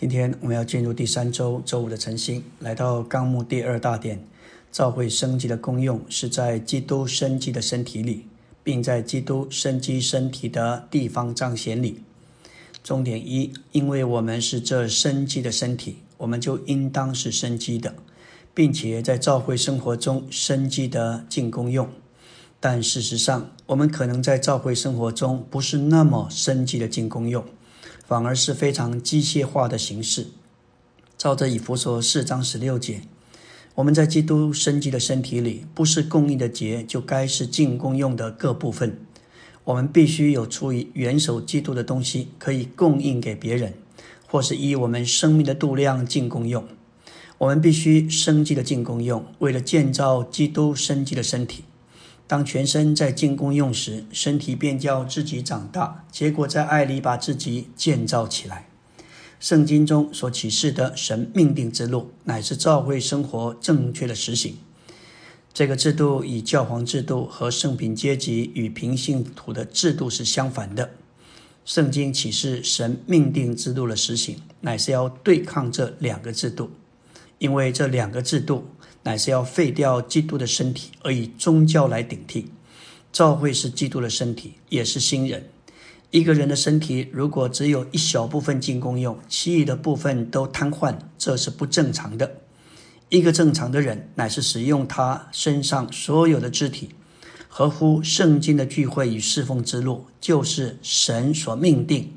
今天我们要进入第三周周五的晨星，来到纲目第二大点，召会生机的功用是在基督生机的身体里，并在基督生机身体的地方彰显里。重点一，因为我们是这生机的身体，我们就应当是生机的，并且在召会生活中生机的进功用。但事实上，我们可能在召会生活中不是那么生机的进功用。反而是非常机械化的形式。照着以弗所四章十六节，我们在基督生机的身体里，不是供应的节，就该是进功用的各部分。我们必须有出于元首基督的东西，可以供应给别人，或是以我们生命的度量进功用。我们必须生机的进功用，为了建造基督生机的身体。当全身在进攻用时，身体便叫自己长大，结果在爱里把自己建造起来。圣经中所启示的神命定之路，乃是教会生活正确的实行。这个制度与教皇制度和圣品阶级与平信徒的制度是相反的。圣经启示神命定之路的实行，乃是要对抗这两个制度，因为这两个制度。乃是要废掉基督的身体，而以宗教来顶替。教会是基督的身体，也是新人。一个人的身体如果只有一小部分进功用，其余的部分都瘫痪，这是不正常的。一个正常的人，乃是使用他身上所有的肢体，合乎圣经的聚会与侍奉之路，就是神所命定、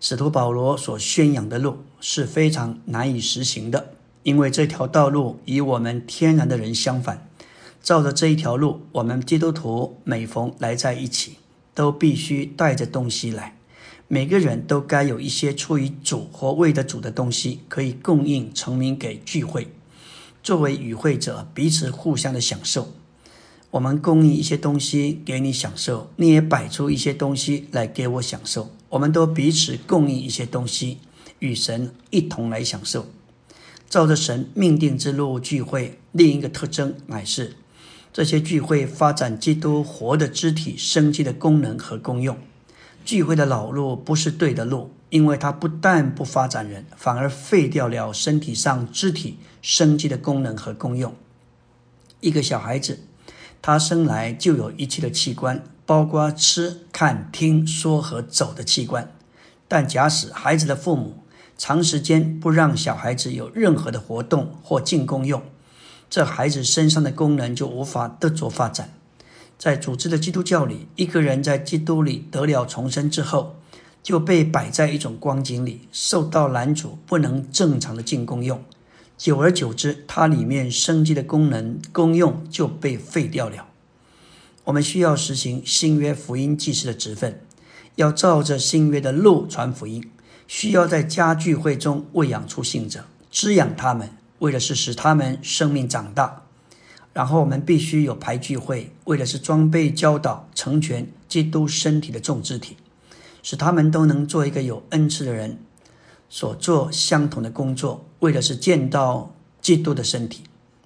使徒保罗所宣扬的路，是非常难以实行的。因为这条道路与我们天然的人相反，照着这一条路，我们基督徒每逢来在一起，都必须带着东西来。每个人都该有一些出于主或为的主的东西，可以供应成名给聚会，作为与会者彼此互相的享受。我们供应一些东西给你享受，你也摆出一些东西来给我享受。我们都彼此供应一些东西，与神一同来享受。照着神命定之路聚会，另一个特征乃是这些聚会发展基督活的肢体生机的功能和功用。聚会的老路不是对的路，因为它不但不发展人，反而废掉了身体上肢体生机的功能和功用。一个小孩子，他生来就有一切的器官，包括吃、看、听说和走的器官。但假使孩子的父母，长时间不让小孩子有任何的活动或进功用，这孩子身上的功能就无法得着发展。在组织的基督教里，一个人在基督里得了重生之后，就被摆在一种光景里，受到拦阻，不能正常的进功用。久而久之，它里面生机的功能功用就被废掉了。我们需要实行新约福音祭司的职分，要照着新约的路传福音。需要在家聚会中喂养出信者，滋养他们，为的是使他们生命长大。然后我们必须有排聚会，为的是装备、教导、成全基督身体的众肢体，使他们都能做一个有恩赐的人，所做相同的工作，为的是见到基督的身体。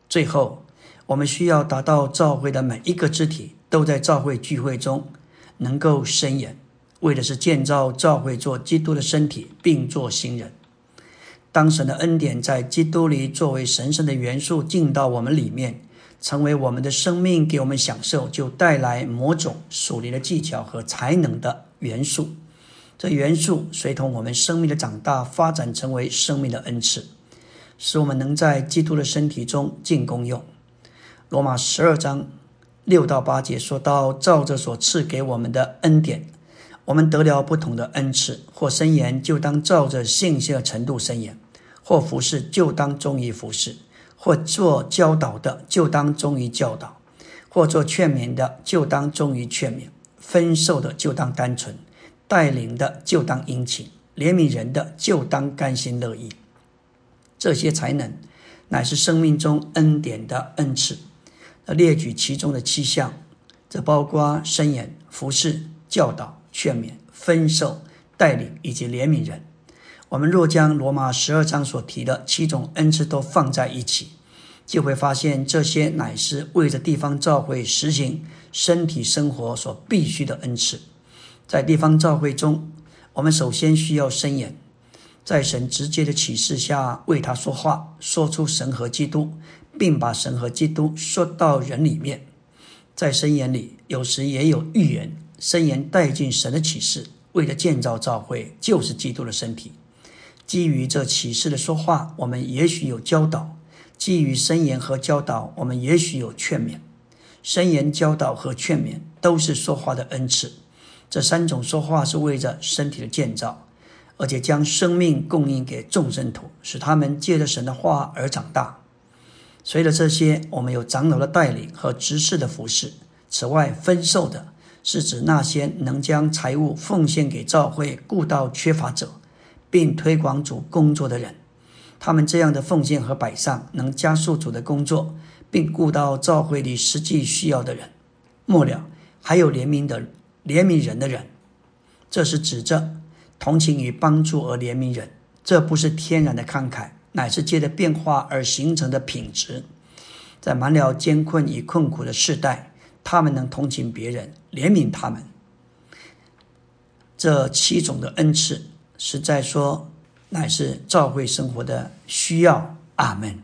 最后，我们需要达到教会的每一个肢体都在教会聚会中能够伸延。为的是建造教会做基督的身体，并做新人。当神的恩典在基督里作为神圣的元素进到我们里面，成为我们的生命，给我们享受，就带来某种属灵的技巧和才能的元素。这元素随同我们生命的长大发展，成为生命的恩赐，使我们能在基督的身体中进功用。罗马十二章六到八节说到，照着所赐给我们的恩典。我们得了不同的恩赐，或伸言就当照着信心的程度伸言；或服侍就当忠于服侍；或做教导的就当忠于教导；或做劝勉的就当忠于劝勉；分受的就当单纯；带领的就当殷勤；怜悯人的就当甘心乐意。这些才能，乃是生命中恩典的恩赐。列举其中的七项，这包括伸言、服侍、教导。劝勉、分受、带领以及怜悯人。我们若将罗马十二章所提的七种恩赐都放在一起，就会发现这些乃是为着地方教会实行身体生活所必须的恩赐。在地方教会中，我们首先需要伸言，在神直接的启示下为他说话，说出神和基督，并把神和基督说到人里面。在箴言里，有时也有预言，箴言带进神的启示，为了建造教会，就是基督的身体。基于这启示的说话，我们也许有教导；基于箴言和教导，我们也许有劝勉。箴言、教导和劝勉都是说话的恩赐。这三种说话是为着身体的建造，而且将生命供应给众生徒，使他们借着神的话而长大。随着这些，我们有长老的带领和执事的服侍。此外，分授的是指那些能将财物奉献给教会、顾到缺乏者，并推广主工作的人。他们这样的奉献和摆上，能加速主的工作，并顾到教会里实际需要的人。末了，还有怜悯的怜悯人的人，这是指着同情与帮助而怜悯人。这不是天然的慷慨。乃是借着变化而形成的品质，在满了艰困与困苦的世代，他们能同情别人，怜悯他们。这七种的恩赐，实在说，乃是教会生活的需要。阿门。